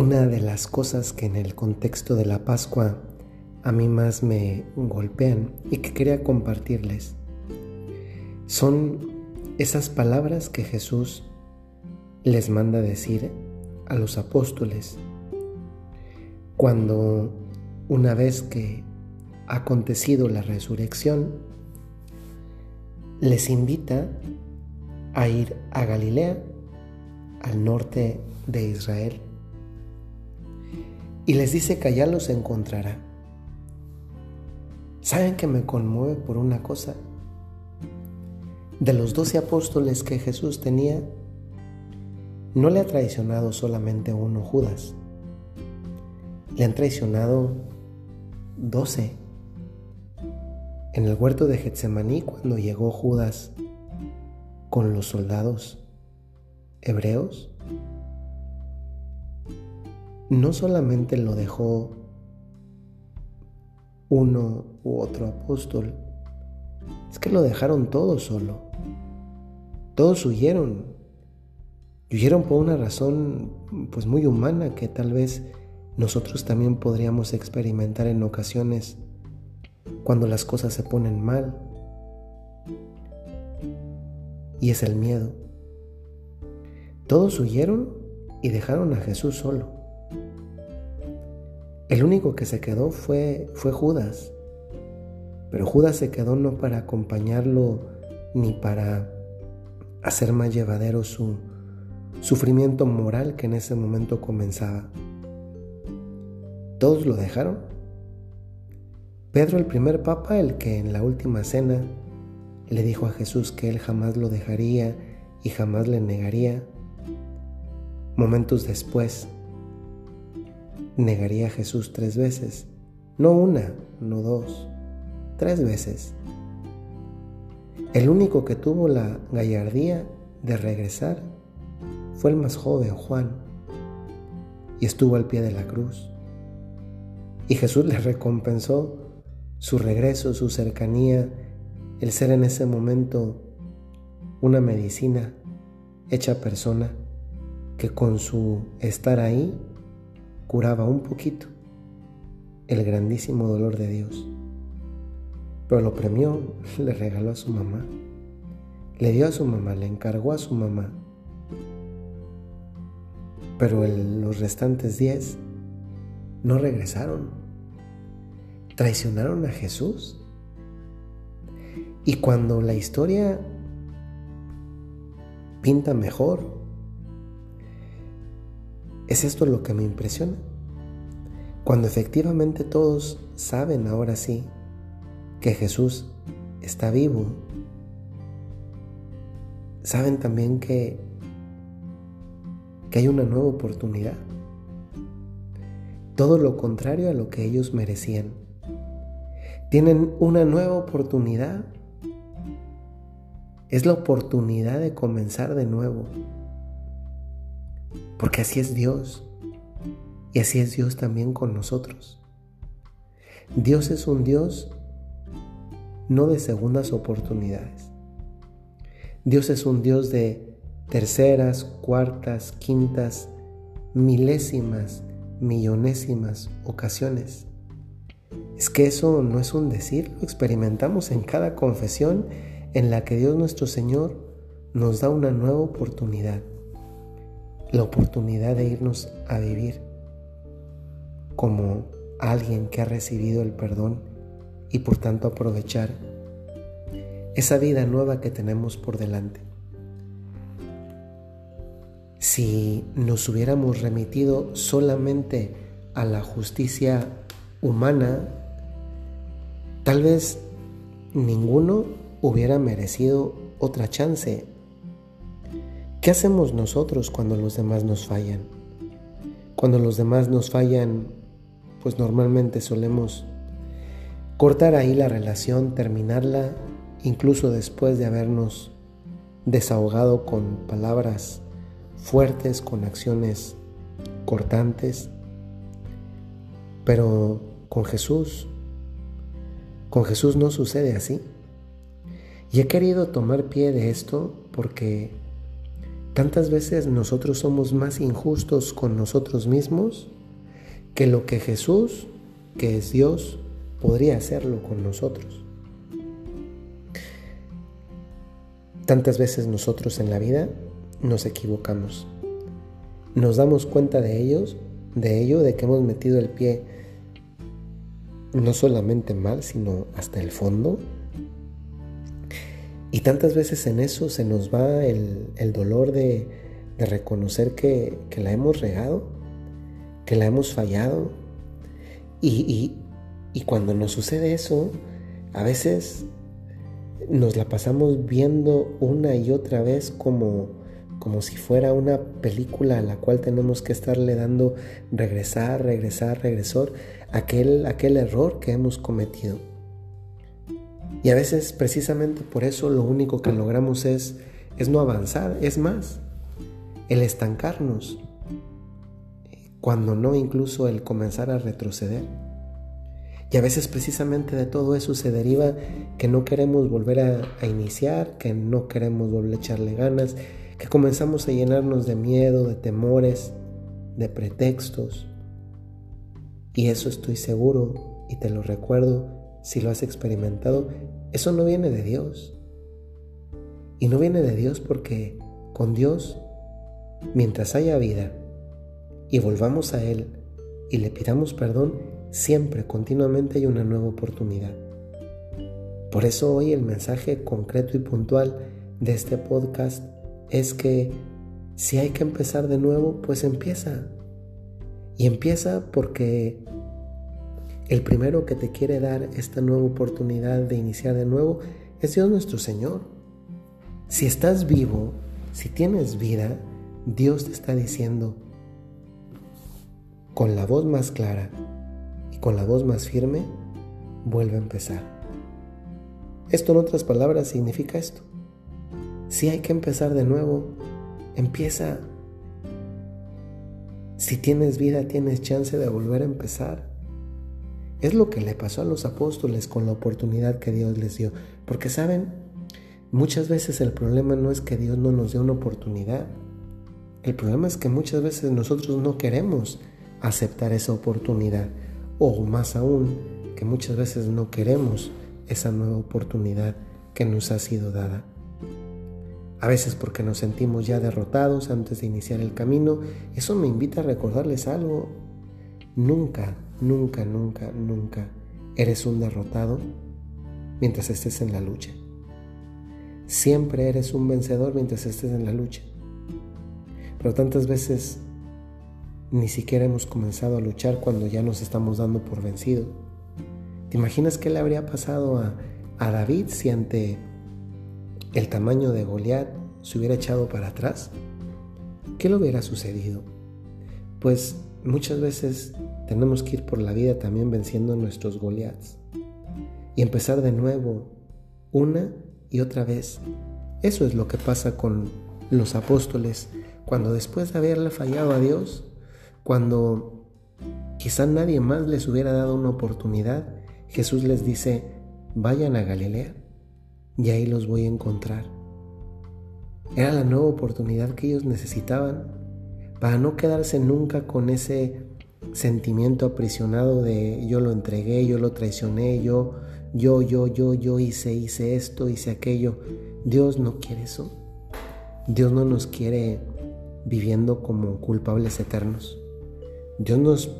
Una de las cosas que en el contexto de la Pascua a mí más me golpean y que quería compartirles son esas palabras que Jesús les manda decir a los apóstoles cuando una vez que ha acontecido la resurrección, les invita a ir a Galilea, al norte de Israel, y les dice que allá los encontrará. ¿Saben que me conmueve por una cosa? De los doce apóstoles que Jesús tenía, no le ha traicionado solamente uno, Judas. Le han traicionado doce. En el huerto de Getsemaní, cuando llegó Judas con los soldados hebreos, no solamente lo dejó uno u otro apóstol, es que lo dejaron todos solo. Todos huyeron y huyeron por una razón pues muy humana que tal vez nosotros también podríamos experimentar en ocasiones cuando las cosas se ponen mal. Y es el miedo. Todos huyeron y dejaron a Jesús solo. El único que se quedó fue, fue Judas. Pero Judas se quedó no para acompañarlo ni para hacer más llevadero su, sufrimiento moral que en ese momento comenzaba. Todos lo dejaron. Pedro, el primer papa, el que en la última cena le dijo a Jesús que él jamás lo dejaría y jamás le negaría, momentos después negaría a Jesús tres veces, no una, no dos, tres veces. El único que tuvo la gallardía de regresar fue el más joven, Juan, y estuvo al pie de la cruz. Y Jesús le recompensó su regreso, su cercanía, el ser en ese momento una medicina hecha persona que con su estar ahí curaba un poquito el grandísimo dolor de Dios. Pero lo premió, le regaló a su mamá, le dio a su mamá, le encargó a su mamá pero los restantes diez no regresaron. Traicionaron a Jesús. Y cuando la historia pinta mejor, es esto lo que me impresiona. Cuando efectivamente todos saben ahora sí que Jesús está vivo, saben también que que hay una nueva oportunidad. Todo lo contrario a lo que ellos merecían. Tienen una nueva oportunidad. Es la oportunidad de comenzar de nuevo. Porque así es Dios. Y así es Dios también con nosotros. Dios es un Dios no de segundas oportunidades. Dios es un Dios de terceras, cuartas, quintas, milésimas, millonésimas ocasiones. Es que eso no es un decir, lo experimentamos en cada confesión en la que Dios nuestro Señor nos da una nueva oportunidad, la oportunidad de irnos a vivir como alguien que ha recibido el perdón y por tanto aprovechar esa vida nueva que tenemos por delante. Si nos hubiéramos remitido solamente a la justicia humana, tal vez ninguno hubiera merecido otra chance. ¿Qué hacemos nosotros cuando los demás nos fallan? Cuando los demás nos fallan, pues normalmente solemos cortar ahí la relación, terminarla, incluso después de habernos desahogado con palabras fuertes, con acciones cortantes, pero con Jesús, con Jesús no sucede así. Y he querido tomar pie de esto porque Tantas veces nosotros somos más injustos con nosotros mismos que lo que Jesús, que es Dios, podría hacerlo con nosotros. Tantas veces nosotros en la vida nos equivocamos. Nos damos cuenta de ellos, de ello, de que hemos metido el pie no solamente mal, sino hasta el fondo. Y tantas veces en eso se nos va el, dolor de, reconocer que, la hemos regado, que la hemos fallado. Y, y cuando nos sucede eso, a veces nos la pasamos viendo una y otra vez como, como si fuera una película a la cual tenemos que estarle dando regresar, regresar, regresar, aquel, aquel error que hemos cometido. Y a veces precisamente por eso lo único que logramos es, es no avanzar, es más, el estancarnos, cuando no incluso el comenzar a retroceder. Y a veces precisamente de todo eso se deriva que no queremos volver a, a iniciar, que no queremos volver a echarle ganas, que comenzamos a llenarnos de miedo, de temores, de pretextos. Y eso estoy seguro y te lo recuerdo si lo has experimentado, eso no viene de Dios. Y no viene de Dios porque con Dios, mientras haya vida y volvamos a Él y le pidamos perdón, siempre, continuamente hay una nueva oportunidad. Por eso hoy el mensaje concreto y puntual de este podcast es que si hay que empezar de nuevo, pues empieza. Y empieza porque el primero que te quiere dar esta nueva oportunidad de iniciar de nuevo es Dios nuestro Señor. Si estás vivo, si tienes vida, Dios te está diciendo con la voz más clara y con la voz más firme, vuelve a empezar. Esto en otras palabras significa esto. Si hay que empezar de nuevo, empieza. Si tienes vida, tienes chance de volver a empezar. Es lo que le pasó a los apóstoles con la oportunidad que Dios les dio. Porque saben, muchas veces el problema no es que Dios no nos dé una oportunidad. El problema es que muchas veces nosotros no queremos aceptar esa oportunidad. O más aún, que muchas veces no queremos esa nueva oportunidad que nos ha sido dada a veces porque nos sentimos ya derrotados antes de iniciar el camino. Eso me invita a recordarles algo. Nunca, nunca, nunca, nunca eres un derrotado mientras estés en la lucha. Siempre eres un vencedor mientras estés en la lucha. Pero tantas veces ni siquiera hemos comenzado a luchar cuando ya nos estamos dando por vencido. ¿Te imaginas qué le habría pasado a, a David si ante el tamaño de Goliat se hubiera echado para atrás, ¿qué le hubiera sucedido? Pues muchas veces tenemos que ir por la vida también venciendo nuestros Goliats y empezar de nuevo una y otra vez. Eso es lo que pasa con los apóstoles cuando después de haberle fallado a Dios, cuando quizá nadie más les hubiera dado una oportunidad, Jesús les dice, vayan a Galilea y ahí los voy a encontrar. Era la nueva oportunidad que ellos necesitaban para no quedarse nunca con ese sentimiento aprisionado de yo lo entregué, yo lo traicioné, yo, yo, yo, yo, yo hice, hice esto, hice aquello. Dios no quiere eso. Dios no nos quiere viviendo como culpables eternos. Dios nos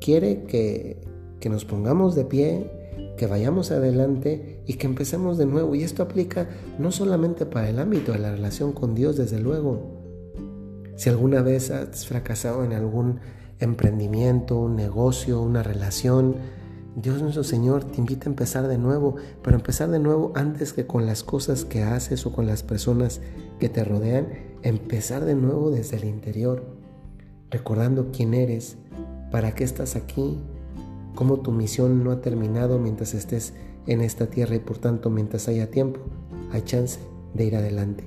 quiere que, que nos pongamos de pie, que vayamos adelante y que empecemos de nuevo. Y esto aplica no solamente para el ámbito de la relación con Dios, desde luego. Si alguna vez has fracasado en algún emprendimiento, un negocio, una relación, Dios nuestro Señor te invita a empezar de nuevo, pero empezar de nuevo antes que con las cosas que haces o con las personas que te rodean, empezar de nuevo desde el interior, recordando quién eres, para qué estás aquí, cómo tu misión no ha terminado mientras estés en esta tierra y por tanto mientras haya tiempo, hay chance de ir adelante.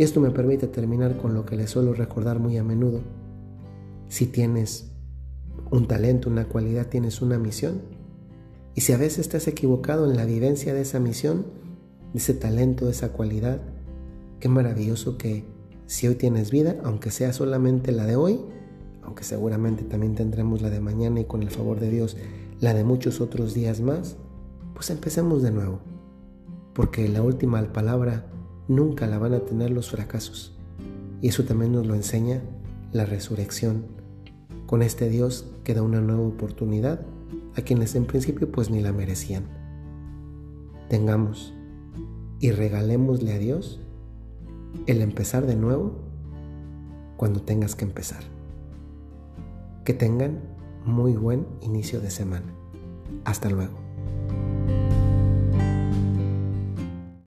Y esto me permite terminar con lo que les suelo recordar muy a menudo. Si tienes un talento, una cualidad, tienes una misión. Y si a veces estás equivocado en la vivencia de esa misión, de ese talento, de esa cualidad, qué maravilloso que Si hoy tienes vida, aunque sea solamente la de hoy, aunque seguramente también tendremos la de mañana y con el favor de Dios la de muchos otros días más, pues empecemos de nuevo, porque la última palabra nunca la van a tener los fracasos. Y eso también nos lo enseña la resurrección, con este Dios que da una nueva oportunidad a quienes en principio pues ni la merecían. Tengamos y regalémosle a Dios el empezar de nuevo cuando tengas que empezar. Que tengan muy buen inicio de semana. Hasta luego.